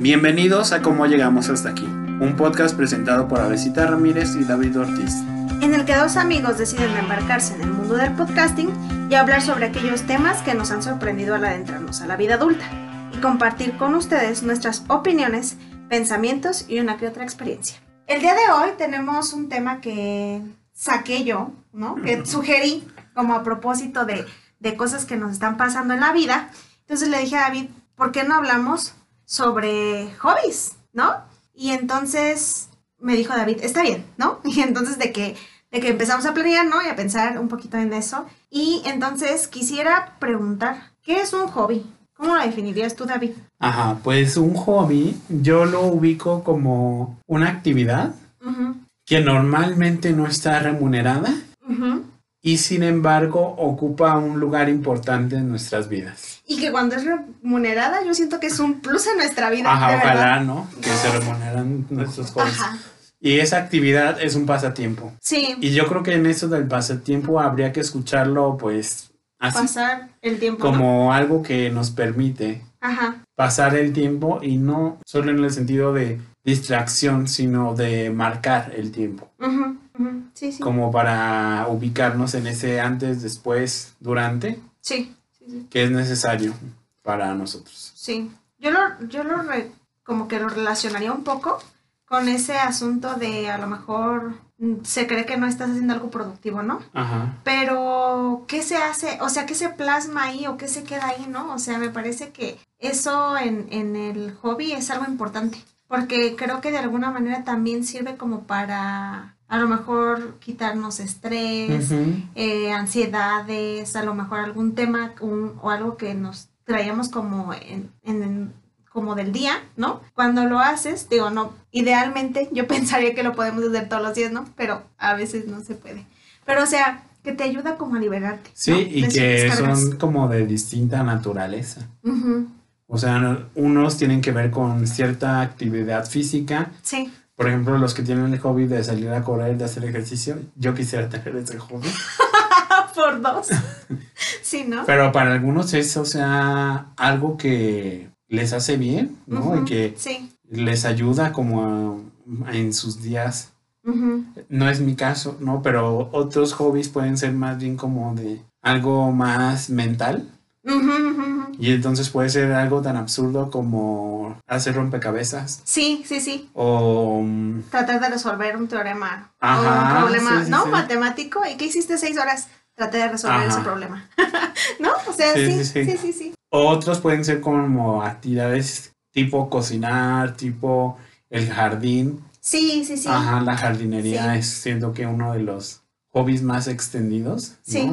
Bienvenidos a Cómo Llegamos Hasta Aquí, un podcast presentado por Avesita Ramírez y David Ortiz. En el que dos amigos deciden embarcarse en el mundo del podcasting y hablar sobre aquellos temas que nos han sorprendido al adentrarnos a la vida adulta y compartir con ustedes nuestras opiniones, pensamientos y una que otra experiencia. El día de hoy tenemos un tema que saqué yo, ¿no? Que sugerí como a propósito de, de cosas que nos están pasando en la vida. Entonces le dije a David, ¿por qué no hablamos sobre hobbies, ¿no? Y entonces me dijo David, está bien, ¿no? Y entonces de que, de que empezamos a planear, ¿no? Y a pensar un poquito en eso. Y entonces quisiera preguntar, ¿qué es un hobby? ¿Cómo lo definirías tú, David? Ajá, pues un hobby yo lo ubico como una actividad que normalmente no está remunerada ujú. Y sin embargo ocupa un lugar importante en nuestras vidas. Y que cuando es remunerada, yo siento que es un plus en nuestra vida. Ajá, de verdad. ojalá, ¿no? Que se remuneran nuestros hobbies. Ajá. Y esa actividad es un pasatiempo. Sí, Y yo creo que en eso del pasatiempo habría que escucharlo pues así, pasar el tiempo. ¿no? como algo que nos permite Ajá. pasar el tiempo y no solo en el sentido de distracción, sino de marcar el tiempo. Sí, sí. como para ubicarnos en ese antes, después, durante, Sí, sí, sí. que es necesario para nosotros. Sí. Yo lo, yo lo re- como que lo relacionaría un poco con ese asunto de a lo mejor mm, se cree que no estás haciendo algo productivo, ¿no? Ajá. Pero, ¿qué se hace? O sea, ¿qué se plasma ahí o qué se queda ahí, no? O sea, me parece que eso en, en el hobby es algo importante. Porque creo que de alguna manera también sirve como para a lo mejor quitarnos estrés, eh, ansiedades, a lo mejor algún tema un- o algo que nos traíamos como en, en- como del día, ¿no? Cuando lo haces, digo, no, idealmente yo pensaría que lo podemos hacer todos los días, ¿no? Pero a veces no se puede. Pero o sea, que te ayuda como a liberarte. Sí, ¿no? y que son como de distinta naturaleza. O sea, unos tienen que ver con cierta actividad física. Sí, Por ejemplo, los que tienen el hobby de salir a correr, de hacer ejercicio, yo quisiera tener ese hobby. por dos. sí, ¿no? Pero para algunos es, o sea, algo que les hace bien, ¿no? Y que Sí. les ayuda como a- en sus días. No es mi caso, ¿no? Pero otros hobbies pueden ser más bien como de algo más mental. Y entonces puede ser algo tan absurdo como hacer rompecabezas Sí, sí, sí. o... mm, Tratar de resolver un teorema o Ajá, un problema, sí, sí, ¿no? sí. Matemático. ¿Y qué hiciste seis horas? Traté de resolver Ajá. ese problema. ¿No? O sea, Sí, sí, sí, sí. Otros pueden ser como actividades tipo cocinar, tipo el jardín. Sí, sí, sí. Ajá, la jardinería es siento que uno de los hobbies más extendidos, ¿no? Sí.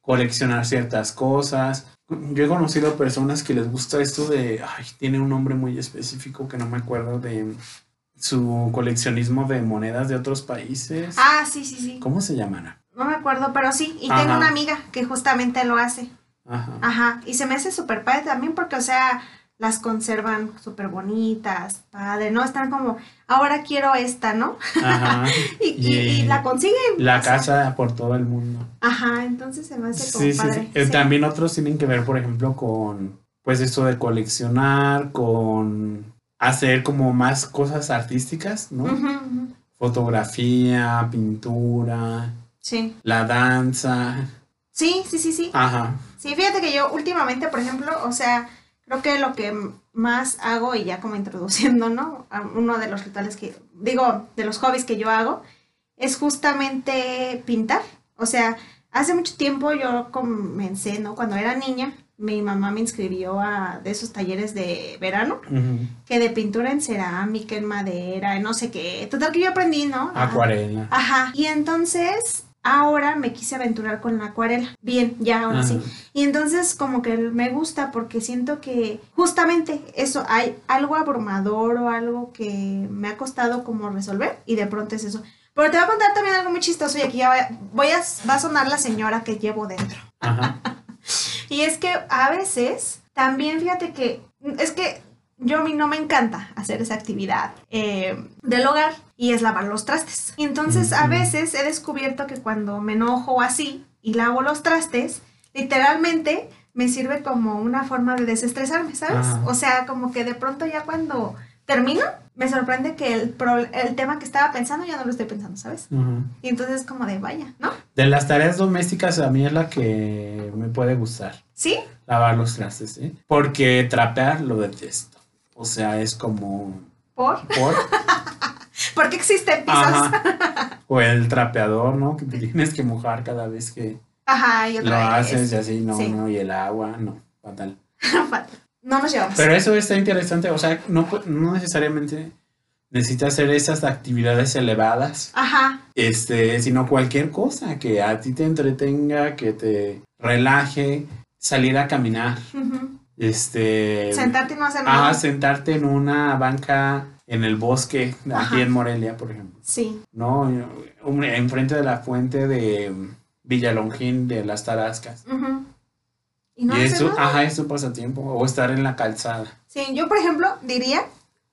Coleccionar ciertas cosas. Yo he conocido personas que les gusta esto de, ay, tiene un nombre muy específico que no me acuerdo de su coleccionismo de monedas de otros países. Ah, sí, sí, sí. ¿Cómo se llamará? No me acuerdo, pero sí. Y Ajá. tengo una amiga que justamente lo hace. Ajá. Ajá. Y se me hace súper padre también porque, o sea, las conservan súper bonitas, padre, ¿no? Están como, ahora quiero esta, ¿no? Ajá. Y, y- y la consiguen. La o sea, casa por todo el mundo. Ajá, entonces se me hace como Sí, sí, padre. sí. Eh, sí. También otros tienen que ver, por ejemplo, con, pues esto de coleccionar, con hacer como más cosas artísticas, ¿no? Ujú. Fotografía, pintura, Sí. la danza. Sí, sí, sí, sí. Ajá. Sí, fíjate que yo últimamente, por ejemplo, o sea, creo que lo que más hago, y ya como introduciendo, ¿no? A uno de los rituales que, digo, de los hobbies que yo hago, es justamente pintar. O sea, hace mucho tiempo yo comencé, ¿no? Cuando era niña, mi mamá me inscribió a de esos talleres de verano, que de pintura en cerámica, en madera, en no sé qué. Total que yo aprendí, ¿no? Acuarela. Ajá. Y entonces ahora me quise aventurar con la acuarela. Bien, ya ahora Ajá. sí. Y entonces como que me gusta porque siento que justamente eso, hay algo abrumador o algo que me ha costado como resolver y de pronto es eso. Pero te voy a contar también algo muy chistoso y aquí ya voy a, voy a- va a sonar la señora que llevo dentro. Ajá. Y es que a veces también fíjate que es que yo a mí no me encanta hacer esa actividad eh, del hogar y es lavar los trastes. Y entonces a veces he descubierto que cuando me enojo así y lavo los trastes, literalmente me sirve como una forma de desestresarme, ¿sabes? Ajá. O sea, como que de pronto ya cuando termino, me sorprende que el, pro- el tema que estaba pensando ya no lo estoy pensando, ¿sabes? Y entonces como de vaya, ¿no? De las tareas domésticas a mí es la que me puede gustar. ¿Sí? Lavar los trastes, ¿eh? Porque trapear lo detesto. O sea, es como... ¿Por? ¿Por? ¿Por qué existen pisos? Ajá, Ajá. O el trapeador, ¿no? Que te tienes que mojar cada vez que y lo vez. haces y así, no, Sí. no. Y el agua, no. Fatal. no nos llevamos. Pero eso está interesante. O sea, no, no necesariamente necesitas hacer esas actividades elevadas. Ajá, Este, sino cualquier cosa que a ti te entretenga, que te relaje, salir a caminar. ujú. Este. sentarte y no hacer nada. Ah, sentarte en una banca en el bosque, aquí Ajá. en Morelia, por ejemplo. Sí, No, enfrente de la fuente de Villalongín de las Tarascas. ujú. Y no y hacer eso, nada. ajá, es tu pasatiempo. O estar en la calzada. Sí, yo por ejemplo diría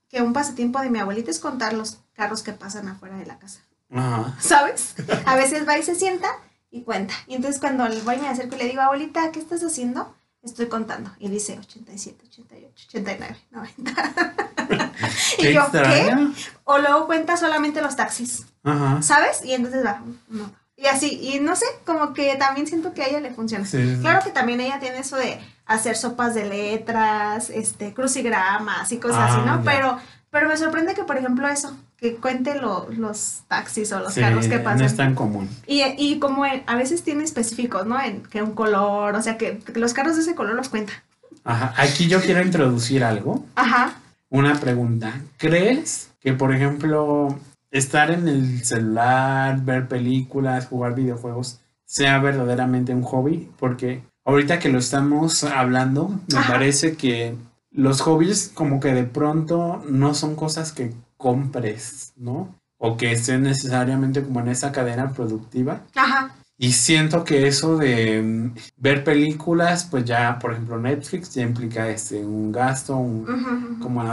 que un pasatiempo de mi abuelita es contar los carros que pasan afuera de la casa. Ajá. ¿Sabes? A veces va y se sienta y cuenta. Y entonces cuando voy me acerco y le digo, abuelita, ¿qué estás haciendo? Estoy contando. Y dice 87, 88, 89, 90. y yo. ¿qué? O luego cuenta solamente los taxis, Ajá. ¿sabes? Y entonces va, no. Y así, y no sé, como que también siento que a ella le funciona. Sí, sí, sí. Claro que también ella tiene eso de hacer sopas de letras, este, crucigramas y cosas así, Ah, ¿no? ya. Pero, pero me sorprende que, por ejemplo, eso, que cuente lo- los taxis o los Sí, carros que no pasan. es tan común. Y, y como en- a veces tiene específicos, ¿no? En que un color, o sea, que, que los carros de ese color los cuenta. Ajá. Aquí yo quiero introducir algo. Ajá. Una pregunta. ¿Crees que, por ejemplo, estar en el celular, ver películas, jugar videojuegos, sea verdaderamente un hobby? Porque ahorita que lo estamos hablando, me Ajá. parece que los hobbies como que de pronto no son cosas que compres, ¿no? O que estén necesariamente como en esa cadena productiva. Ajá. Y siento que eso de mm, ver películas, pues ya, por ejemplo, Netflix ya implica este, un gasto, un, ujú. como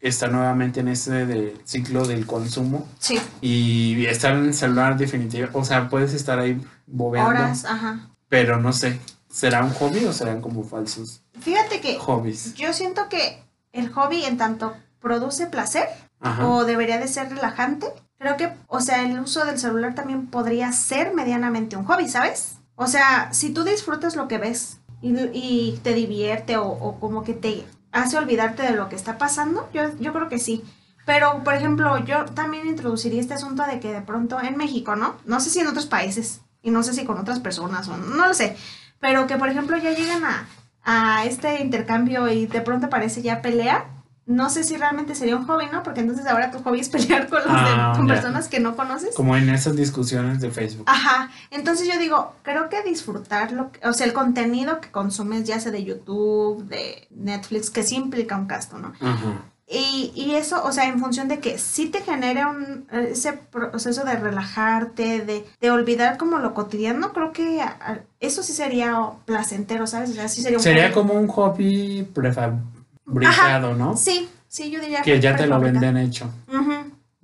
está nuevamente en ese de ciclo del consumo Sí. y estar en el celular definitivamente, o sea, puedes estar ahí bobeando, Horas, ajá. pero no sé, ¿será un hobby o serán como falsos Fíjate que hobbies? yo siento que el hobby en tanto produce placer Ajá. o debería de ser relajante, creo que, o sea, el uso del celular también podría ser medianamente un hobby, ¿sabes? O sea, si tú disfrutas lo que ves y, y te divierte o, o como que te hace olvidarte de lo que está pasando, yo, yo creo que sí. Pero, por ejemplo, yo también introduciría este asunto de que de pronto en México, ¿no? No sé si en otros países y no sé si con otras personas o no lo sé, pero que, por ejemplo, ya llegan a, a este intercambio y de pronto parece ya pelea. No sé si realmente sería un hobby, ¿no? Porque entonces ahora tu hobby es pelear con, los de- Ah, con personas que no conoces. Como en esas discusiones de Facebook. Ajá, entonces yo digo, creo que disfrutar lo que- o sea, el contenido que consumes, ya sea de YouTube, de Netflix, que sí implica un gasto, ¿no? Ajá. Y, y eso, o sea, en función de que sí te genere un, ese proceso de relajarte, de, de olvidar como lo cotidiano, creo que a- a- eso sí sería placentero, ¿sabes? O sea, sí sería un Sería hobby. como un hobby prefabricado, ¿no? Sí, sí, yo diría Que ya te lo venden hecho.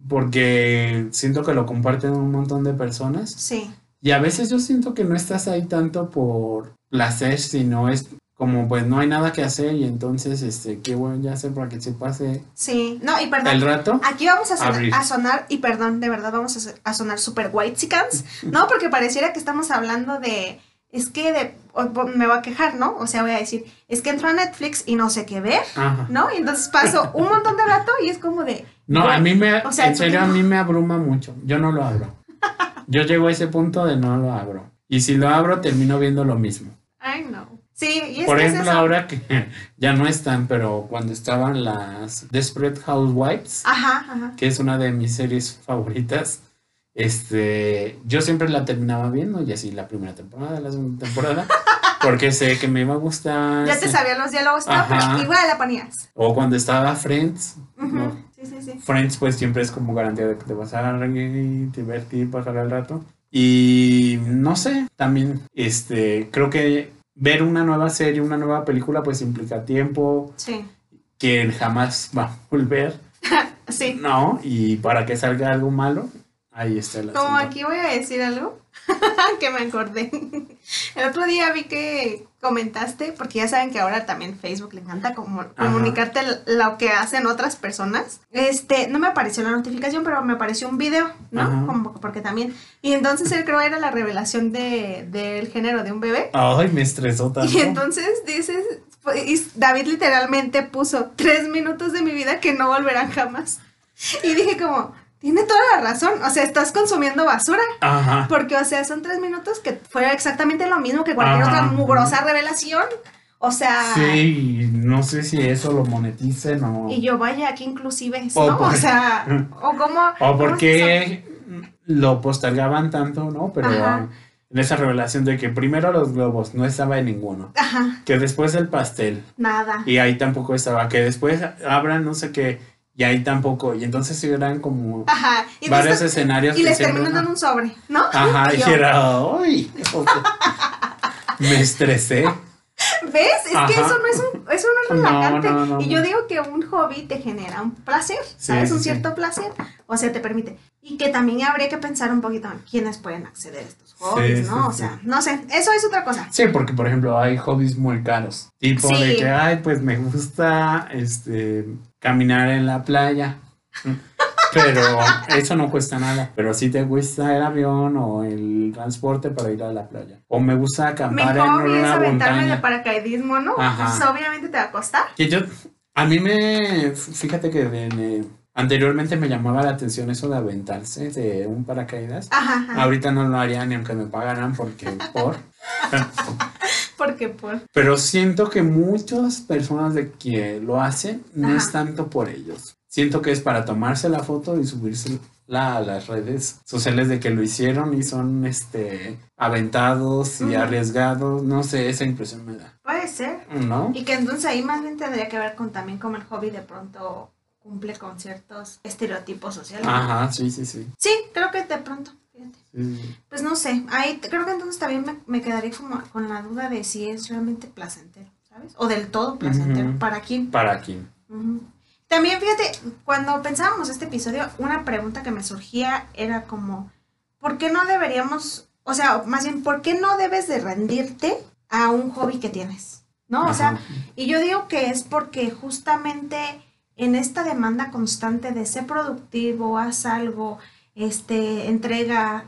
Porque siento que lo comparten un montón de personas. Sí, Y a veces yo siento que no estás ahí tanto por placer, sino es como pues no hay nada que hacer y entonces este qué voy a hacer para que se pase sí. No, y perdón. el rato. Aquí vamos a sonar, Abrir. a sonar, y perdón, de verdad vamos a, so- a sonar super white ¿no? Porque pareciera que estamos hablando de, es que de, me voy a quejar, ¿no? O sea, voy a decir, es que entro a Netflix y no sé qué ver, Ajá. ¿no? Y entonces paso un montón de rato y es como de... No, a mí me O sea, en serio a mí me abruma mucho. Yo no lo abro. Yo llego a ese punto de no lo abro. Y si lo abro termino viendo lo mismo. Ay, no. Sí, y es Por que ejemplo, es eso. ahora que ya no están, pero cuando estaban las Desperate Housewives, Ajá, ajá. que es una de mis series favoritas, este, yo siempre la terminaba viendo y así la primera temporada, la segunda temporada, porque sé que me iba a gustar. Ya te sabían los diálogos, pero igual la ponías. O cuando estaba Friends, Ujú, ¿no? Sí, sí, sí. Friends pues siempre es como garantía de que te vas a reír, divertir, pasar el rato. Y no sé, también este, creo que ver una nueva serie, una nueva película pues implica tiempo Sí, que jamás va a volver, sí. ¿no? Y para que salga algo malo, Ahí está el Como aquí voy a decir algo que me acordé. El otro día vi que comentaste, porque ya saben que ahora también Facebook le encanta como comunicarte l- lo que hacen otras personas. Este, no me apareció la notificación, pero me apareció un video, ¿no? Ajá. Como porque también. Y entonces él creo era la revelación de, del género de un bebé. Ay, me estresó tanto. Y entonces dices, pues, y David literalmente puso tres minutos de mi vida que no volverán jamás. Y dije como, tiene toda la razón, o sea, estás consumiendo basura. Ajá. Porque, o sea, son tres minutos que fue exactamente lo mismo que cualquier Ajá. otra mugrosa revelación. O sea, Sí, no sé si eso lo moneticen o. y yo, vaya, que inclusive O ¿no? por- O sea, o cómo... O por qué lo postergaban tanto, ¿no? Pero Ajá. en esa revelación de que primero los globos no estaba en ninguno. Ajá, Que después el pastel. nada. Y ahí tampoco estaba. Que después abran no sé qué. Y ahí tampoco. Y entonces eran como Ajá. Y varios escenarios Y que les terminan dando un sobre, ¿no? Ajá, y yo, era. ¡Ay! me estresé. ¿Ves? Es que eso no es un, eso no es No, relajante. no, no, y yo digo que un hobby te genera un placer, Sí, ¿sabes? sí, un sí. cierto placer. O sea, te permite. Y que también habría que pensar un poquito en quiénes pueden acceder a estos hobbies, Sí, ¿no? sí, o sí. sea, no sé, eso es otra cosa. Sí, porque por ejemplo hay hobbies muy caros. Tipo de Sí. que, ay, pues me gusta este caminar en la playa. Pero eso no cuesta nada. Pero sí te cuesta el avión o el transporte para ir a la playa. O me gusta Mi acampar en hobby es una aventarme de paracaidismo, ¿no? Ajá. Pues obviamente te va a costar. Que yo, a mí me, fíjate que de- anteriormente me llamaba la atención eso de aventarse de un paracaídas. Ajá, ajá. Ahorita no lo haría ni aunque me pagaran porque por. Porque por. Pero siento que muchas personas de que lo hacen no Ajá. es tanto por ellos. Siento que es para tomarse la foto y subirse a las redes sociales de que lo hicieron y son este aventados y arriesgados. No sé, esa impresión me da. Puede ser. ¿No? Y que entonces ahí más bien tendría que ver con también como el hobby de pronto cumple con ciertos estereotipos sociales. Ajá, sí, sí, sí. Sí, creo que de pronto, fíjate. Sí. Pues no sé, ahí creo que entonces también me, me quedaría como con la duda de si es realmente placentero, ¿sabes? O del todo placentero. ¿Para quién? ¿Para quién? También fíjate, cuando pensábamos este episodio, una pregunta que me surgía era como, ¿por qué no deberíamos, o sea, más bien, ¿por qué no debes de rendirte a un hobby que tienes? ¿No? O sea, y yo digo que es porque justamente en esta demanda constante de ser productivo, haz algo, este, entrega,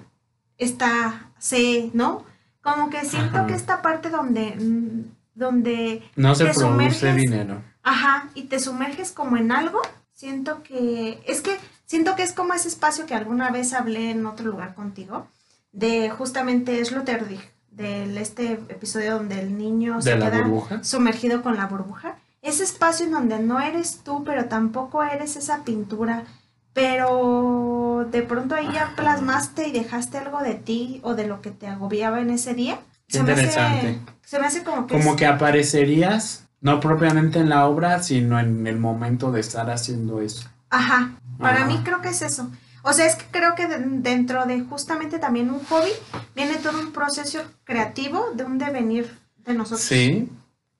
está, sé, ¿no? Como que siento Ajá. que esta parte donde, mm, donde no se te produce sumerges- dinero. Ajá, y te sumerges como en algo. Siento que es que siento que es como ese espacio que alguna vez hablé en otro lugar contigo de justamente Sloterdijk, del este episodio donde el niño se De la queda burbuja. sumergido con la burbuja. Ese espacio en donde no eres tú, pero tampoco eres esa pintura, pero de pronto ahí ya plasmaste y dejaste algo de ti o de lo que te agobiaba en ese día. Qué me hace- interesante. se me hace como que Como es- que aparecerías, no propiamente en la obra, sino en el momento de estar haciendo eso. Ajá, para Ajá. mí creo que es eso. O sea, es que creo que de- dentro de justamente también un hobby viene todo un proceso creativo de un devenir de nosotros. Sí,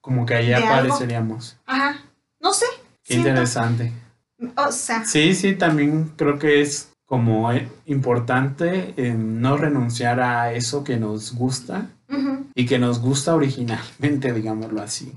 como que ahí De algo. apareceríamos. Ajá, no sé. Qué siento- interesante. O sea, Sí, sí, también creo que es como eh, importante eh, no renunciar a eso que nos gusta y que nos gusta originalmente, digámoslo así.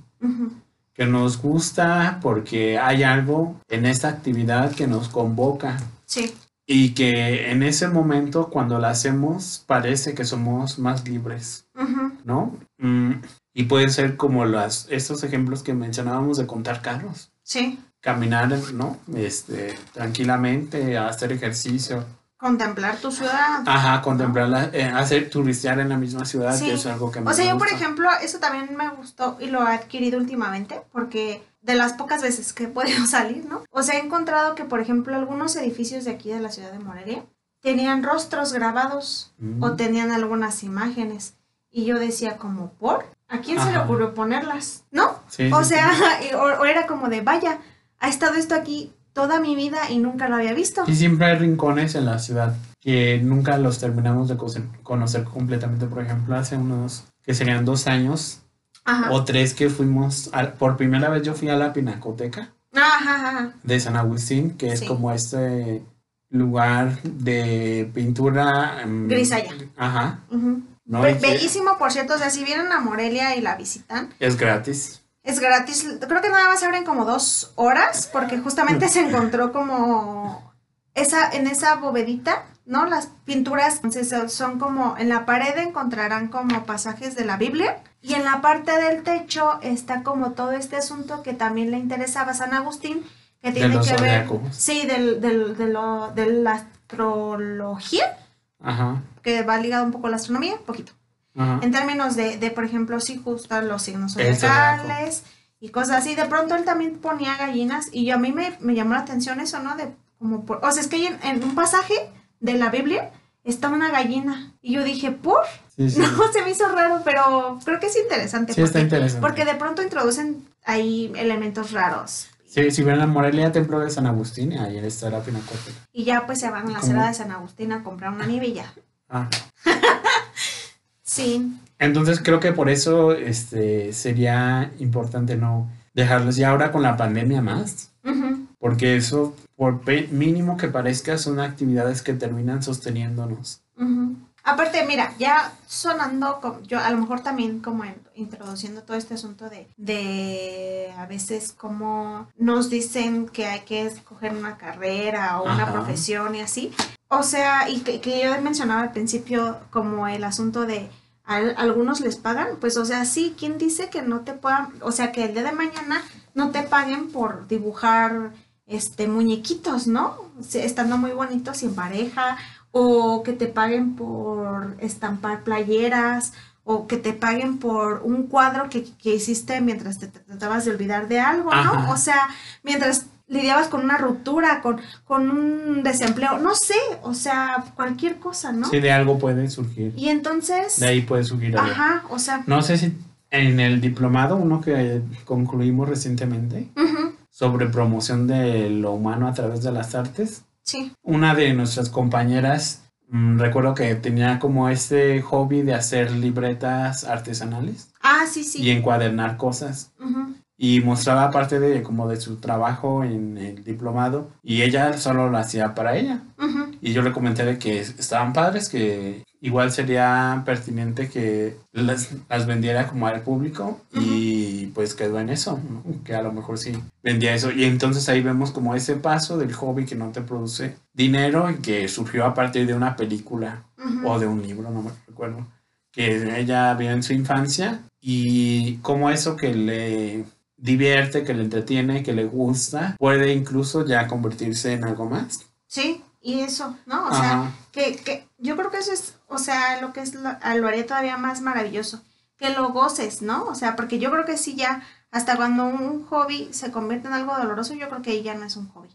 Que nos gusta porque hay algo en esta actividad que nos convoca sí, y que en ese momento cuando la hacemos parece que somos más libres, ujú, ¿no? Mm, y puede ser como las, estos ejemplos que mencionábamos de contar carros. sí. caminar, ¿no? Este, tranquilamente, hacer ejercicio. Contemplar tu ciudad. Ajá, contemplarla, eh, hacer turistear en la misma ciudad, Sí. que es algo que me O sea, yo por ejemplo, eso también me gustó y lo he adquirido últimamente porque de las pocas veces que he podido salir, ¿no? O sea, he encontrado que, por ejemplo, algunos edificios de aquí de la ciudad de Morelia tenían rostros grabados Mm. o tenían algunas imágenes y yo decía como, ¿por? ¿A quién se le ocurrió ponerlas? ¿No? Sí, O sí, sea, sí. o, o era como de, vaya, ha estado esto aquí toda mi vida y nunca lo había visto. Y siempre hay rincones en la ciudad que nunca los terminamos de conocer, completamente. Por ejemplo, hace unos, que serían dos años Ajá. o tres que fuimos, a- por primera vez yo fui a la Pinacoteca Ajá, ajá, de San Agustín, que es como este lugar de pintura. mm, Grisalla. Ajá. Ujú. Bellísimo, por cierto, o sea, si vienen a Morelia y la visitan, Es gratis. es gratis. Creo que nada más abren como dos horas, porque justamente se encontró como esa, en esa bovedita, ¿no? Las pinturas entonces, son como, en la pared encontrarán como pasajes de la Biblia, y en la parte del techo está como todo este asunto que también le interesaba a San Agustín, que tiene que ver, zodiacos. sí, del, del, de, lo, de la astrología, Ajá. que va ligado un poco a la astronomía, poquito. Ajá. En términos de, de, por ejemplo, si justo los signos zodiacales y cosas así. De pronto él también ponía gallinas y yo a mí me, me llamó la atención eso, ¿no? De como por, o sea, es que en, en un pasaje de la Biblia está una gallina y yo dije, ¿por? Sí, sí. No, se me hizo raro, pero creo que es interesante. Sí, está porque, interesante. porque de pronto introducen ahí elementos raros. Sí, si ven a Morelia, Templo de San Agustín, ahí está la Pinacoteca. Y ya pues se van a la ¿Cómo? Sierra de San Agustín a comprar una nieve y ya. Ah. Sí. Entonces creo que por eso este, sería importante no dejarlos ya ahora con la pandemia más, porque eso, por mínimo que parezca, son actividades que terminan sosteniéndonos. Aparte, mira, ya sonando, yo a lo mejor también como en- introduciendo todo este asunto de, de a veces como nos dicen que hay que escoger una carrera o una Ajá. profesión y así. O sea, y que, que yo mencionaba al principio como el asunto de a algunos les pagan, pues o sea, sí, ¿quién dice que no te puedan, o sea, que el día de mañana no te paguen por dibujar este muñequitos, ¿no? Estando muy bonitos y en pareja o que te paguen por estampar playeras, o que te paguen por un cuadro que, que hiciste mientras te, te tratabas de olvidar de algo, ¿no? O sea, mientras lidiabas con una ruptura, con, con un desempleo, no sé, o sea, cualquier cosa, ¿no? Sí, de algo puede surgir. Y entonces, De ahí puede surgir algo. ajá, o sea, No sé si en el diplomado, uno que concluimos recientemente, sobre promoción de lo humano a través de las artes, sí, una de nuestras compañeras, mm, recuerdo que tenía como este hobby de hacer libretas artesanales ah, sí, sí, y encuadernar cosas. Y mostraba parte de como de su trabajo en el diplomado y ella solo lo hacía para ella. Y yo le comenté de que estaban padres, que igual sería pertinente que las, las vendiera como al público y pues quedó en eso, ¿no? que a lo mejor sí vendía eso. Y entonces ahí vemos como ese paso del hobby que no te produce dinero y que surgió a partir de una película o de un libro, no me recuerdo, que ella vio en su infancia y como eso que le divierte, que le entretiene, que le gusta, puede incluso ya convertirse en algo más. Sí, y eso, ¿no? O sea, que, que yo creo que eso es, o sea, lo que es, lo, lo haría todavía más maravilloso, que lo goces, ¿no? O sea, porque yo creo que sí ya, hasta cuando un hobby se convierte en algo doloroso, yo creo que ahí ya no es un hobby.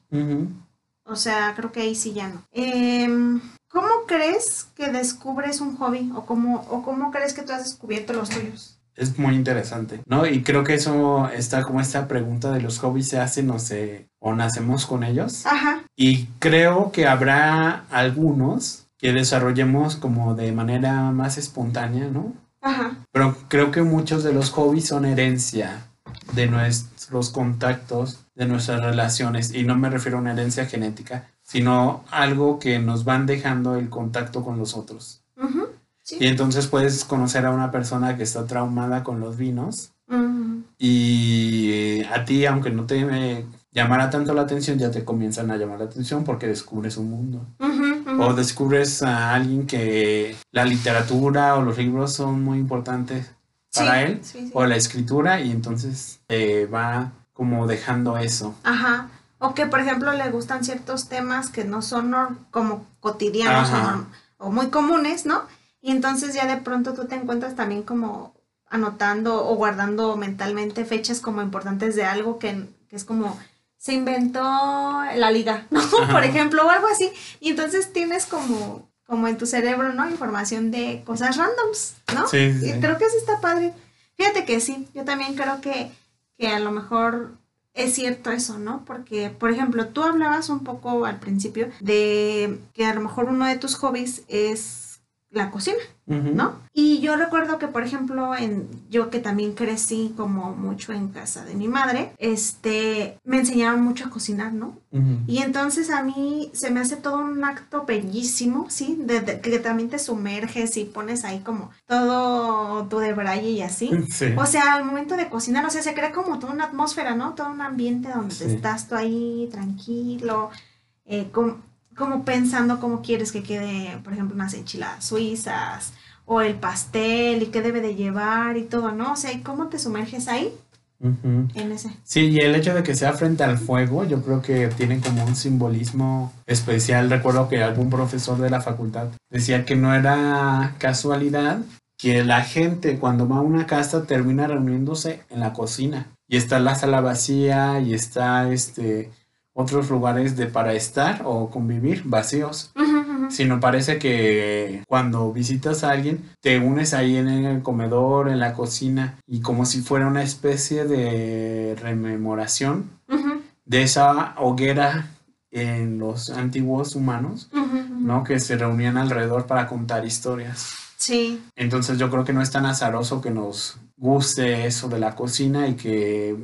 O sea, creo que ahí sí ya no. Em, ¿Cómo crees que descubres un hobby? ¿O cómo, ¿O cómo crees que tú has descubierto los tuyos? Es muy interesante, ¿no? Y creo que eso está como esta pregunta de los hobbies se hacen o se o nacemos con ellos. Ajá, Y creo que habrá algunos que desarrollemos como de manera más espontánea, ¿no? Ajá, Pero creo que muchos de los hobbies son herencia de nuestros contactos, de nuestras relaciones. Y no me refiero a una herencia genética, sino algo que nos van dejando el contacto con los otros. sí. Y entonces puedes conocer a una persona que está traumada con los vinos y eh, a ti, aunque no te llamara tanto la atención, ya te comienzan a llamar la atención porque descubres un mundo. O descubres a alguien que la literatura o los libros son muy importantes para Sí, él, sí, sí. o la escritura, y entonces eh, va como dejando eso. Ajá. O que, por ejemplo, le gustan ciertos temas que no son como cotidianos o, o muy comunes, ¿no? Y entonces ya de pronto tú te encuentras también como anotando o guardando mentalmente fechas como importantes de algo que, que es como se inventó la liga, ¿no? Ajá. Por ejemplo, o algo así. Y entonces tienes como, como en tu cerebro, ¿no? Información de cosas randoms, ¿no? Sí, sí, Y creo que eso está padre. Fíjate que sí, yo también creo que, que a lo mejor es cierto eso, ¿no? Porque, por ejemplo, tú hablabas un poco al principio de que a lo mejor uno de tus hobbies es la cocina. ¿no? Y yo recuerdo que, por ejemplo, en yo que también crecí como mucho en casa de mi madre, este, me enseñaron mucho a cocinar, ¿no? Y entonces a mí se me hace todo un acto bellísimo, ¿sí? De, de- que también te sumerges y pones ahí como todo tu de braille y así. Sí. O sea, al momento de cocinar, o sea, se crea como toda una atmósfera, ¿no? Todo un ambiente donde Sí. estás tú ahí tranquilo, eh, com- como pensando cómo quieres que quede, por ejemplo, unas enchiladas suizas o el pastel y qué debe de llevar y todo, ¿no? O sea, ¿y cómo te sumerges ahí en ese? Sí, y el hecho de que sea frente al fuego, yo creo que tiene como un simbolismo especial. Recuerdo que algún profesor de la facultad decía que no era casualidad que la gente cuando va a una casa termina reuniéndose en la cocina y está la sala vacía y está este otros lugares de para estar o convivir vacíos. Sino parece que cuando visitas a alguien te unes ahí en el comedor, en la cocina y como si fuera una especie de rememoración de esa hoguera en los antiguos humanos. ¿no? Que se reunían alrededor para contar historias. Sí, Entonces yo creo que no es tan azaroso que nos guste eso de la cocina y que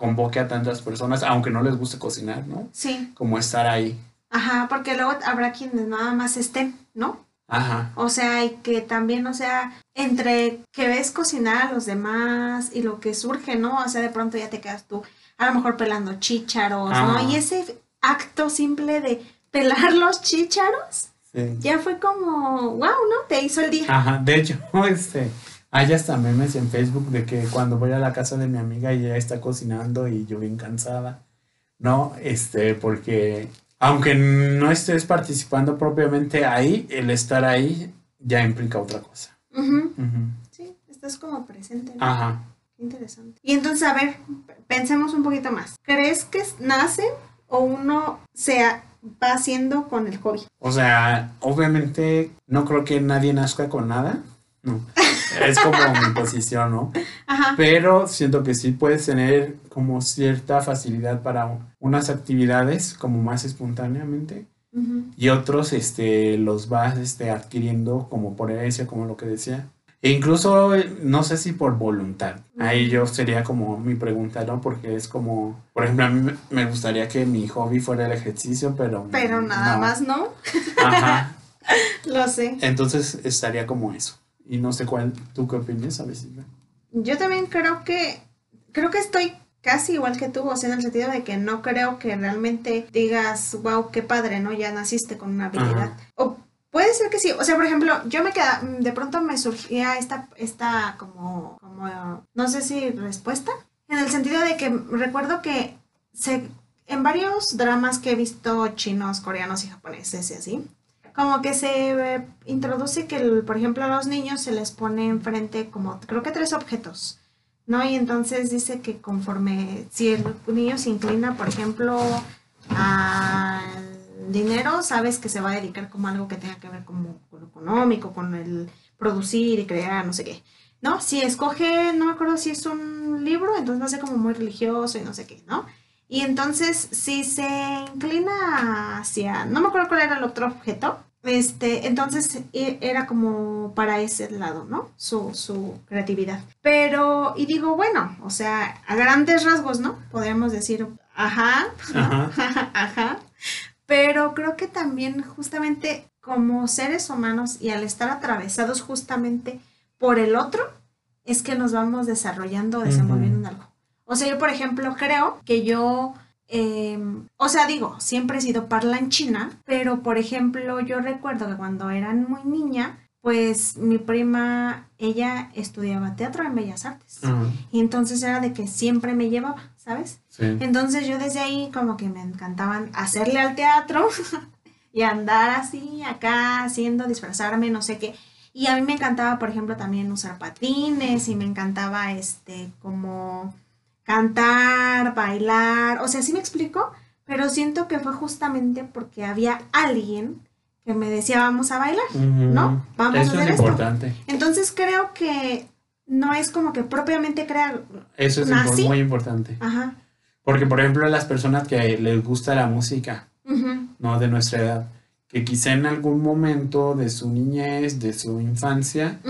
convoque a tantas personas, aunque no les guste cocinar, ¿no? sí. Como estar ahí. Ajá, porque luego habrá quienes nada más estén, ¿no? Ajá. O sea, y que también, o sea, entre que ves cocinar a los demás y lo que surge, ¿no? O sea, de pronto ya te quedas tú, a lo mejor pelando chícharos. ¿no? Y ese acto simple de pelar los chícharos, Sí. ya fue como, wow, ¿no? Te hizo el día. Ajá, de hecho, este, hay hasta memes en Facebook de que cuando voy a la casa de mi amiga y ella está cocinando y yo bien cansada, ¿no? Este, porque aunque no estés participando propiamente ahí, el estar ahí ya implica otra cosa. Ujú. Sí, estás como presente, ¿no? Ajá. Qué interesante. Y entonces, a ver, pensemos un poquito más. ¿Crees que nace o uno se va haciendo con el hobby? O sea, obviamente no creo que nadie nazca con nada. No. Es como mi posición, ¿no? Ajá. Pero siento que sí puedes tener como cierta facilidad para unas actividades como más espontáneamente Ujú. y otros este, los vas este, adquiriendo como por herencia, como lo que decía. E incluso no sé si por voluntad. Ahí yo sería como mi pregunta, ¿no? Porque es como, por ejemplo, a mí me- me gustaría que mi hobby fuera el ejercicio, pero... Pero nada no. más no. Ajá. Lo sé. Entonces estaría como eso. Y no sé cuál, ¿tú qué opinas? A ver si... Yo también creo que, creo que estoy casi igual que tú, o sea, en el sentido de que no creo que realmente digas, wow, qué padre, ¿no? Ya naciste con una habilidad. Ajá. O puede ser que sí, o sea, por ejemplo, yo me queda, de pronto me surgía esta, esta como, como, no sé si respuesta, en el sentido de que recuerdo que se, en varios dramas que he visto chinos, coreanos y japoneses y así, como que se eh, introduce que, por ejemplo, a los niños se les pone enfrente como, creo que tres objetos, ¿no? Y entonces dice que conforme, si el niño se inclina, por ejemplo, al dinero, sabes que se va a dedicar como algo que tenga que ver como con lo económico, con el producir y crear, no sé qué. ¿No? Si escoge, no me acuerdo si es un libro, entonces va a ser como muy religioso y no sé qué, ¿no? Y entonces, si se inclina hacia, no me acuerdo cuál era el otro objeto, este, entonces e- era como para ese lado, ¿no? Su, su creatividad. Pero, y digo, bueno, o sea, a grandes rasgos, ¿no? Podríamos decir, ajá, Ajá. ajá. Pero creo que también justamente como seres humanos y al estar atravesados justamente por el otro, es que nos vamos desarrollando, desenvolviendo en algo. O sea, yo, por ejemplo, creo que yo, eh, o sea, digo, siempre he sido parlanchina, pero, por ejemplo, yo recuerdo que cuando era muy niña, pues mi prima, ella estudiaba teatro en Bellas Artes. Y entonces era de que siempre me llevaba, ¿sabes? Sí. Entonces yo desde ahí como que me encantaban hacerle al teatro y andar así acá haciendo, disfrazarme, no sé qué. Y a mí me encantaba, por ejemplo, también usar patines y me encantaba este como cantar, bailar, o sea, sí me explico, pero siento que fue justamente porque había alguien que me decía vamos a bailar. ¿no? Vamos a Esto hacer es esto. importante. Entonces creo que no es como que propiamente crear, Eso es muy importante. ajá, Porque, por ejemplo, las personas que les gusta la música, ¿no? De nuestra edad, que quizá en algún momento de su niñez, de su infancia,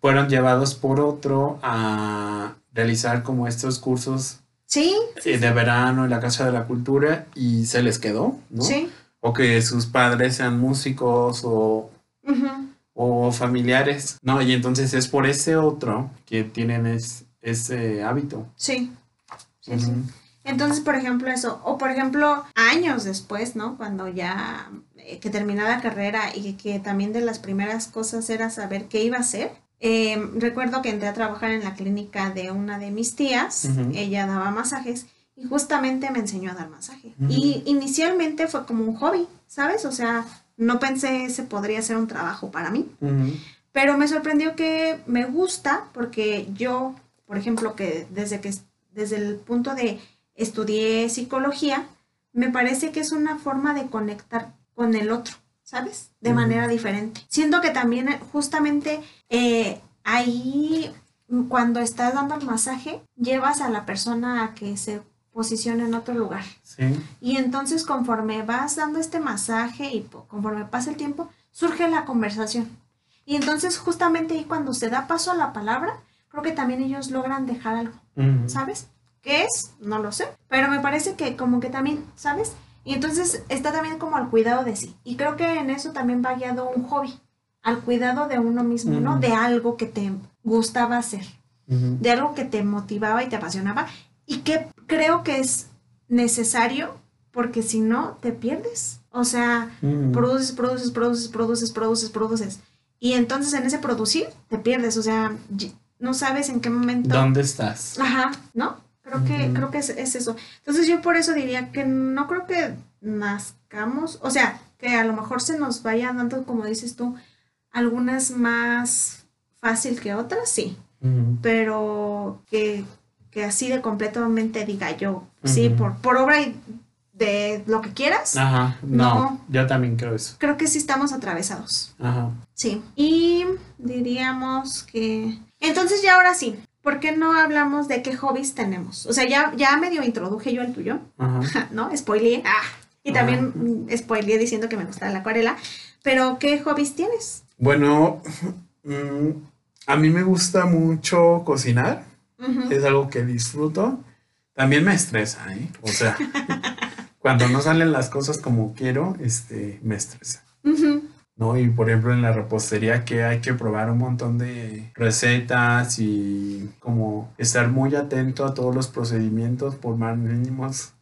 fueron llevados por otro a realizar como estos cursos Sí, eh, de verano en la Casa de la Cultura y se les quedó, ¿no? sí. O que sus padres sean músicos o, o familiares, ¿no? Y entonces es por ese otro que tienen es- ese hábito. Sí. Sí, sí. Ujú. Entonces, por ejemplo, eso, o por ejemplo, años después, ¿no? Cuando ya eh, que terminé la carrera y que también de las primeras cosas era saber qué iba a hacer. Eh, recuerdo que entré a trabajar en la clínica de una de mis tías, ella daba masajes y justamente me enseñó a dar masaje. Y inicialmente fue como un hobby, ¿sabes? O sea, no pensé ese podría ser un trabajo para mí. Pero me sorprendió que me gusta porque yo, por ejemplo, que desde que desde el punto de estudié psicología, me parece que es una forma de conectar con el otro, ¿sabes? De manera diferente. Siento que también eh, justamente eh, ahí mm, cuando estás dando el masaje, llevas a la persona a que se posicione en otro lugar. Sí. Y entonces conforme vas dando este masaje y conforme pasa el tiempo, surge la conversación. Y entonces justamente ahí cuando se da paso a la palabra, creo que también ellos logran dejar algo. ¿sabes? ¿Qué es? No lo sé. Pero me parece que como que también, ¿sabes? Y entonces está también como al cuidado de sí. Y creo que en eso también va guiado un hobby, al cuidado de uno mismo, ¿no? De algo que te gustaba hacer de algo que te motivaba y te apasionaba y que creo que es necesario porque si no te pierdes. O sea, produces, produces, produces, produces, produces, produces. Y entonces en ese producir te pierdes. O sea, no sabes en qué momento. ¿Dónde estás? Ajá, ¿no? Creo que, creo que es, es eso. Entonces yo por eso diría que no creo que nazcamos, o sea, que a lo mejor se nos vaya dando, como dices tú, algunas más fácil que otras, sí pero que, que así de completamente diga yo, sí, por, por obra y de lo que quieras, Ajá, no, No. yo también creo eso. creo que sí estamos atravesados. Ajá. Sí. Y diríamos que... Entonces ya ahora sí, ¿por qué no hablamos de qué hobbies tenemos? O sea, ya, ya medio introduje yo el tuyo, Ajá. ¿no? Spoileé. Ah, y también mm, spoileé diciendo que me gusta la acuarela. Pero, ¿qué hobbies tienes? Bueno, mm, a mí me gusta mucho cocinar. Es algo que disfruto. También me estresa, ¿eh? O sea, cuando no salen las cosas como quiero, este, me estresa. ¿No? Y por ejemplo en la repostería que hay que probar un montón de recetas y como estar muy atento a todos los procedimientos por más mínimos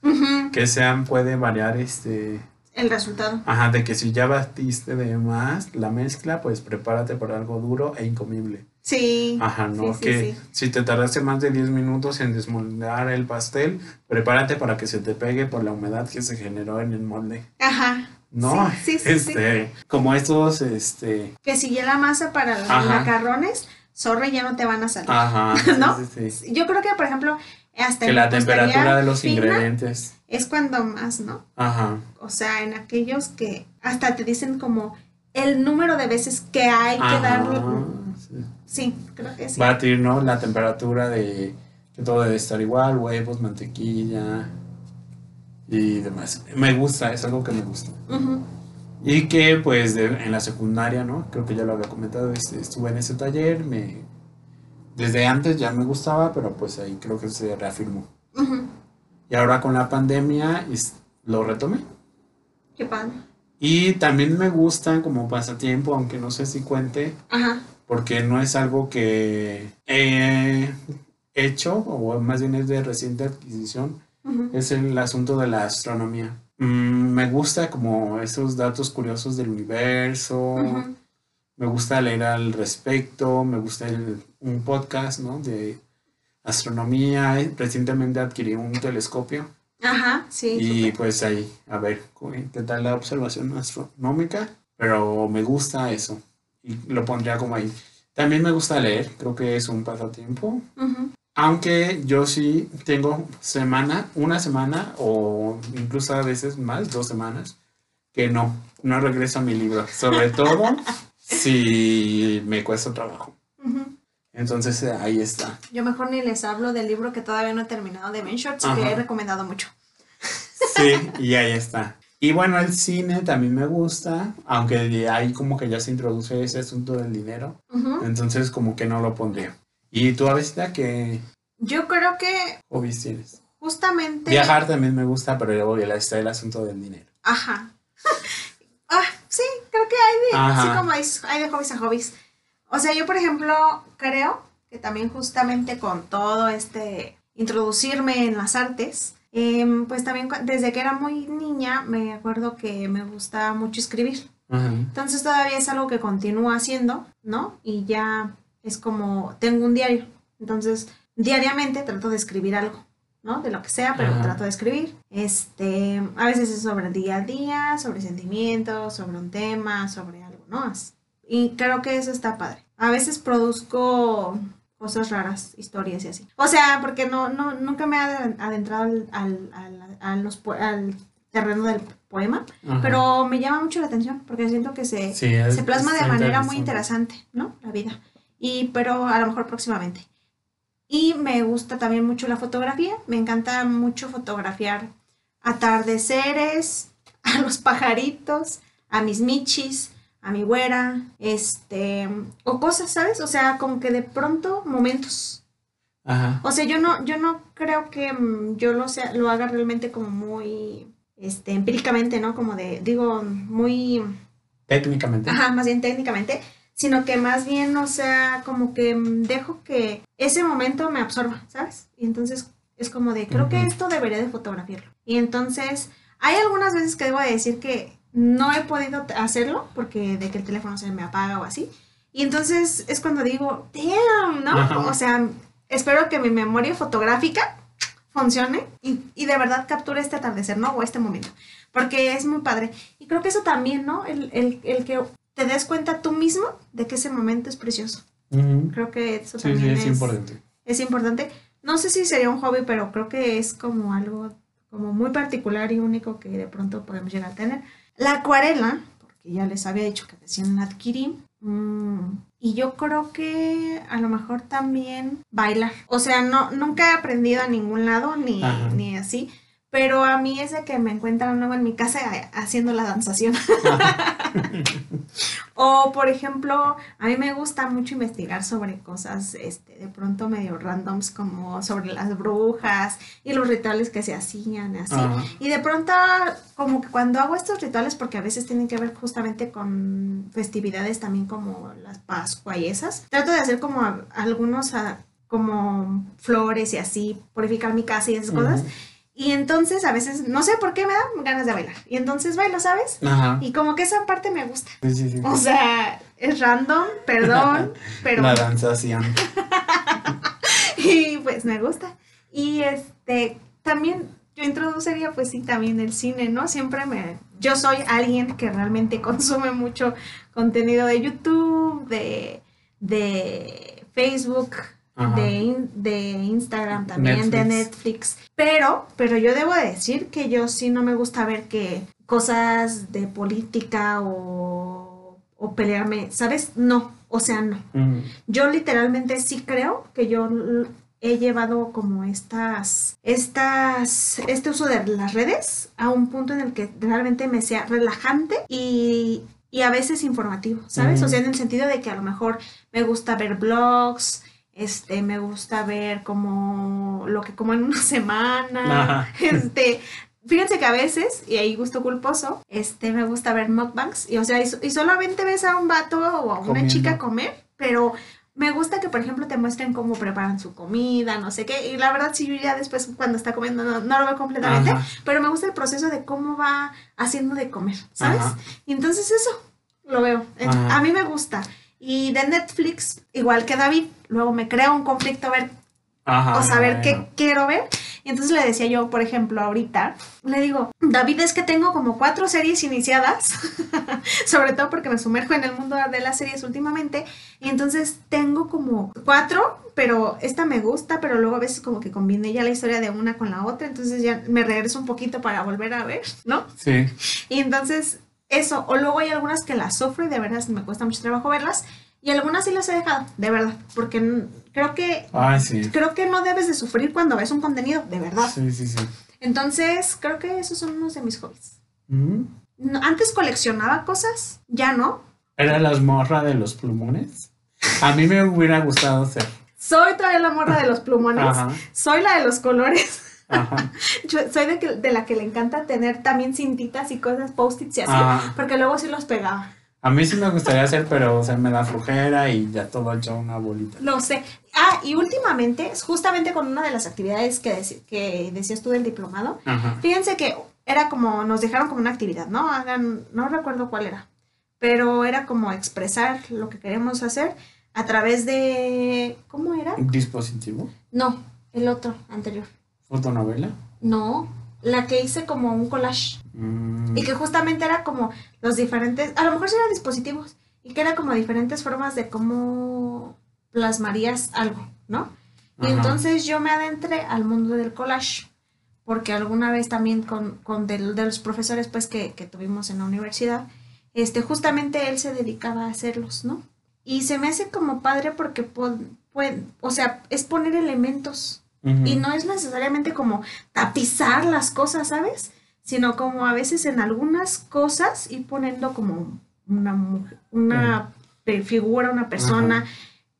que sean puede variar este El resultado. ajá de que si ya batiste de más la mezcla pues prepárate para algo duro e incomible Sí. ajá no Sí, sí, que sí. si te tardaste más de 10 minutos en desmoldar el pastel prepárate para que se te pegue por la humedad que se generó en el molde Ajá. No Sí, sí, sí, sí. este como estos este Que si ya la masa para los macarrones, sorry, ya no te van a salir. Ajá, ¿No? Yo creo que, por ejemplo, hasta Que la temperatura de los ingredientes. Es cuando más, ¿no? Ajá. O sea, en aquellos que hasta te dicen como el número de veces que hay que Ajá, darle. sí. Sí, creo que sí. Batir, ¿no? La temperatura de que todo debe estar igual, huevos, mantequilla y demás. Me gusta, es algo que me gusta. Ujú. Y que pues de- en la secundaria, ¿no? Creo que ya lo había comentado, este, estuve en ese taller, me desde antes ya me gustaba, pero pues ahí creo que se reafirmó. Ujú. Y ahora con la pandemia lo retomé. Qué padre. Y también me gustan como pasatiempo, aunque no sé si cuente, Ajá. porque no es algo que he hecho, o más bien es de reciente adquisición, Es el asunto de la astronomía. Mm, me gusta como esos datos curiosos del universo, me gusta leer al respecto, me gusta el- un podcast, ¿no? De astronomía. Recientemente adquirí un telescopio Ajá, sí. y pues ahí, a ver, intentar la observación astronómica, pero me gusta eso y lo pondría como ahí. También me gusta leer, creo que es un pasatiempo, Ujú. Aunque yo sí tengo semana, una semana o incluso a veces más, dos semanas, que no, no regreso a mi libro, sobre todo si me cuesta trabajo. Entonces eh, ahí está. Yo mejor ni les hablo del libro que todavía no he terminado de Ben Shorts, que he recomendado mucho. Sí, y ahí está. Y bueno, el cine también me gusta, aunque ahí como que ya se introduce ese asunto del dinero, entonces como que no lo pondría. ¿Y tú, Avesita, qué Yo creo que hobbies tienes? justamente... Viajar también me gusta, pero luego está el asunto del dinero. Ajá. ah, sí, creo que hay de, Ajá. así como hay, hay de hobbies a hobbies. O sea, yo por ejemplo creo que también justamente con todo este introducirme en las artes, em, pues también desde que era muy niña me acuerdo que me gustaba mucho escribir. Ajá. Entonces todavía es algo que continúo haciendo, ¿no? Y ya es como, tengo un diario. Entonces, diariamente trato de escribir algo, ¿no? De lo que sea, pero Ajá. trato de escribir. Este, a veces es sobre el día a día, sobre sentimientos, sobre un tema, sobre algo, ¿no? Y creo que eso está padre. A veces produzco cosas raras, historias y así. O sea, porque no, no, nunca me he aden- adentrado al, al, al- a los poe- al terreno del poema, Ajá. pero me llama mucho la atención porque siento que se, Sí, se plasma de manera muy interesante, ¿no? La vida. Y, pero a lo mejor próximamente. Y me gusta también mucho la fotografía. Me encanta mucho fotografiar atardeceres, a los pajaritos, a mis michis, a mi güera, este, o cosas, ¿sabes? O sea, como que de pronto momentos. Ajá. O sea, yo no, yo no creo que mm, yo lo sea, lo haga realmente como muy, este, empíricamente, ¿no? Como de, digo, muy Técnicamente. Ajá, más bien técnicamente, sino que más bien, o sea, como que dejo que ese momento me absorba, ¿sabes? Y entonces es como de, creo que esto debería de fotografiarlo. Y entonces, hay algunas veces que debo de decir que no he podido hacerlo porque de que el teléfono se me apaga o así. Y entonces es cuando digo, damn, ¿no? Ajá. O sea, espero que mi memoria fotográfica funcione y, y de verdad capture este atardecer, ¿no? O este momento. Porque es muy padre. Y creo que eso también, ¿no? El, el, el que te des cuenta tú mismo de que ese momento es precioso. Ujú. Creo que eso Sí, sí, también es importante. es importante. No sé si sería un hobby, pero creo que es como algo como muy particular y único que de pronto podemos llegar a tener. La acuarela, porque ya les había dicho que recién la adquirí. mm, y yo creo que a lo mejor también bailar. O sea, no, nunca he aprendido a ningún lado ni, Ajá. ni así. Pero a mí es de que me encuentran nuevo en mi casa eh, haciendo la danzación. O, por ejemplo, a mí me gusta mucho investigar sobre cosas, este, de pronto medio randoms, como sobre las brujas y los rituales que se hacían, así. Ajá. Y de pronto, como que cuando hago estos rituales, porque a veces tienen que ver justamente con festividades también como las Pascua y esas, trato de hacer como a- algunos, como flores y así, purificar mi casa y esas cosas. Y entonces a veces, no sé por qué me dan ganas de bailar. Y entonces bailo, ¿sabes? Ajá. Y como que esa parte me gusta. Sí, sí, sí. O sea, es random, perdón, pero La danzación. y pues me gusta. Y este también yo introduciría pues sí también el cine, ¿no? Siempre me yo soy alguien que realmente consume mucho contenido de YouTube, de de Facebook. De, de Instagram también, de Netflix. Pero, pero yo debo decir que yo sí no me gusta ver que cosas de política o, o pelearme, ¿sabes? No, o sea, no. Yo literalmente sí creo que yo he llevado como estas, estas, este uso de las redes a un punto en el que realmente me sea relajante y, y a veces informativo, ¿sabes? O sea, en el sentido de que a lo mejor me gusta ver blogs, este, me gusta ver como lo que como en una semana, Ajá. este, fíjense que a veces, y ahí gusto culposo, este, me gusta ver mukbangs, y o sea, y, so- y solamente ves a un vato o a una Comiendo. chica comer, pero me gusta que, por ejemplo, te muestren cómo preparan su comida, no sé qué, y la verdad, si yo ya después cuando está comiendo no, no lo veo completamente, Ajá. pero me gusta el proceso de cómo va haciendo de comer, ¿sabes? Ajá. Y entonces eso lo veo. Ajá. A mí me gusta. Y de Netflix, igual que David, luego me crea un conflicto a ver Ajá. o saber qué quiero ver. Y entonces le decía yo, por ejemplo, ahorita, le digo, David, es que tengo como cuatro series iniciadas, sobre todo porque me sumerjo en el mundo de las series últimamente, y entonces tengo como cuatro, pero esta me gusta, pero luego a veces como que combine ya la historia de una con la otra, entonces ya me regreso un poquito para volver a ver, ¿no? Sí. Y entonces, eso, o luego hay algunas que las sufro y de verdad me cuesta mucho trabajo verlas, y algunas sí las he dejado, de verdad, porque creo que Ay, sí. creo que no debes de sufrir cuando ves un contenido, de verdad. Sí, sí, sí. Entonces, creo que esos son unos de mis hobbies. Mm. Antes coleccionaba cosas, ya no. Era la morra de los plumones. A mí me hubiera gustado ser. Soy todavía la morra de los plumones. Ajá, Soy la de los colores. Ajá. Yo soy de, que- de la que le encanta tener también cintitas y cosas, post-its y así. Ajá. Porque luego sí los pegaba. A mí sí me gustaría hacer, pero o sea, me da flojera y ya todo hecho una bolita. Lo sé. Ah, y últimamente, justamente con una de las actividades que, deci- que decías tú del diplomado, Ajá. fíjense que era como, nos dejaron como una actividad, ¿no? Hagan, no recuerdo cuál era, pero era como expresar lo que queremos hacer a través de, ¿cómo era? Dispositivo. No, el otro, anterior. Fotonovela. No, la que hice como un collage. Mm, Y que justamente era como los diferentes, a lo mejor eran dispositivos, y que era como diferentes formas de cómo plasmarías algo, ¿no? Y Ajá. entonces yo me adentré al mundo del collage, porque alguna vez también con, con del- de, los profesores pues que, que tuvimos en la universidad, este, justamente él se dedicaba a hacerlos, ¿no? Y se me hace como padre porque, pon- puen- o sea, es poner elementos y no es necesariamente como tapizar las cosas, ¿sabes? Sino como a veces en algunas cosas ir poniendo como una, una figura, una persona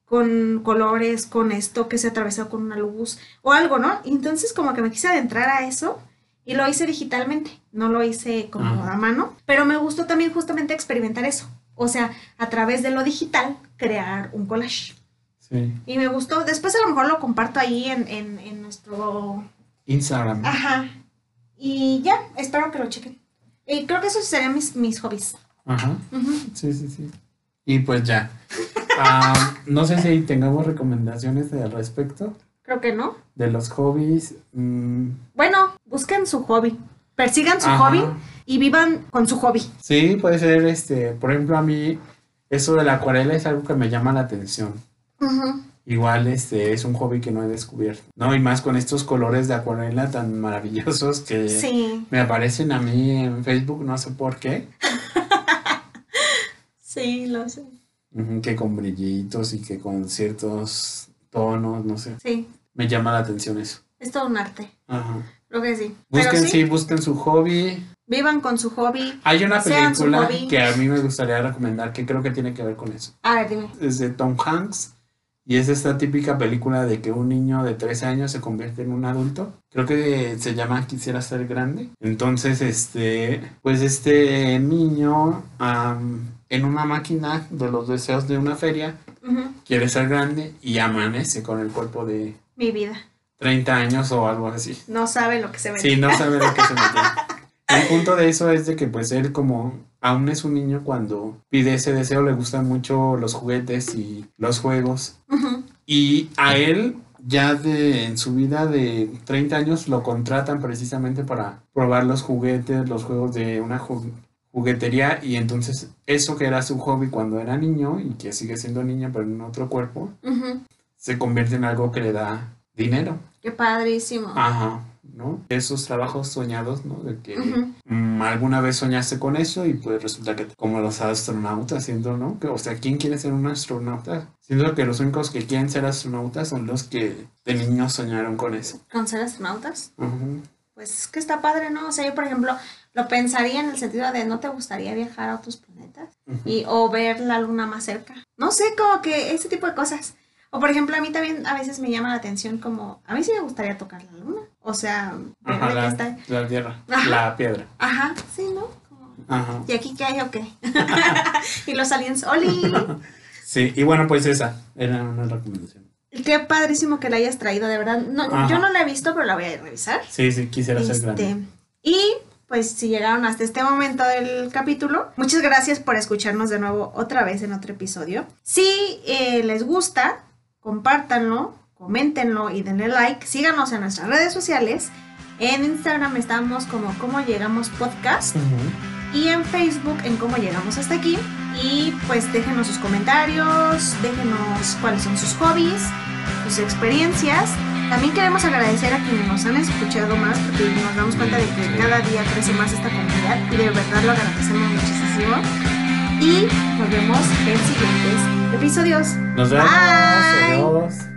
con colores, con esto que se atravesó con una luz o algo, ¿no? Y entonces como que me quise adentrar a eso y lo hice digitalmente, no lo hice como a mano, pero me gustó también justamente experimentar eso. O sea, a través de lo digital, crear un collage. Sí. Y me gustó. Después a lo mejor lo comparto ahí en, en, en nuestro... Instagram. Ajá. Y ya, espero que lo chequen. Y creo que esos serían mis, mis hobbies. Ajá. Ujú. Sí, sí, sí. Y pues ya. Ah, no sé si tengamos recomendaciones al respecto Creo que no. de los hobbies. Mm, Bueno, busquen su hobby. Persigan su Ajá. hobby y vivan con su hobby. sí, puede ser, este, por ejemplo, a mí eso de la acuarela es algo que me llama la atención. Igual este es un hobby que no he descubierto, ¿no? Y más con estos colores de acuarela tan maravillosos que Sí, me aparecen a mí en Facebook, no sé por qué, sí, lo sé. Que con brillitos y que con ciertos tonos, no sé. Sí, Me llama la atención eso. es todo un arte. Ajá. Creo que sí. Pero Busquen, sí, sí, busquen su hobby. vivan con su hobby. Hay una película que a mí me gustaría recomendar que creo que tiene que ver con eso. A ver, dime. Es de Tom Hanks y es esta típica película de que un niño de 13 años se convierte en un adulto. Creo que se llama Quisiera ser grande. Entonces, este, pues este niño en una máquina de los deseos de una feria quiere ser grande y amanece con el cuerpo de Mi vida. 30 años o algo así. No sabe lo que se ve. Sí, no sabe lo que se metió. El punto de eso es de que pues él como aún es un niño cuando pide ese deseo le gustan mucho los juguetes y los juegos. Y a él ya de en su vida de 30 años lo contratan precisamente para probar los juguetes, los juegos de una ju- juguetería. Y entonces eso que era su hobby cuando era niño y que sigue siendo niño pero en otro cuerpo se convierte en algo que le da dinero. Qué padrísimo. Ajá, ¿no? Esos trabajos soñados, ¿no? De que mm, alguna vez soñaste con eso y pues resulta que como los astronautas, siento, ¿no? Que, o sea, ¿quién quiere ser un astronauta? Siento que los únicos que quieren ser astronautas son los que de niños soñaron con eso. ¿Con ser astronautas? Pues es que está padre, ¿no? O sea, yo, por ejemplo, lo pensaría en el sentido de, ¿no te gustaría viajar a otros planetas? Y, o ver la luna más cerca. No sé, como que ese tipo de cosas. O, por ejemplo, a mí también a veces me llama la atención como, a mí sí me gustaría tocar la luna. O sea, Ajá, la, está. la tierra, Ajá. la piedra. Ajá, sí, ¿no? Como, Ajá. ¿Y aquí qué hay o qué? y los aliens, ¡Oli! Sí, y bueno, pues esa era una recomendación. Qué padrísimo que la hayas traído, de verdad. No, Ajá. yo no la he visto, pero la voy a revisar. Sí, sí, quisiera ser Este, grande. y pues si llegaron hasta este momento del capítulo, muchas gracias por escucharnos de nuevo otra vez en otro episodio. Si eh, les gusta, compártanlo, coméntenlo y denle like. Síganos en nuestras redes sociales. En Instagram estamos como Cómo Llegamos Podcast y en Facebook en Cómo Llegamos Hasta Aquí. Y pues déjenos sus comentarios, déjenos cuáles son sus hobbies, sus experiencias. También queremos agradecer a quienes nos han escuchado más porque nos damos cuenta de que cada día crece más esta comunidad y de verdad lo agradecemos muchísimo. Y nos vemos en siguientes episodios. Nos vemos. Bye. Adiós.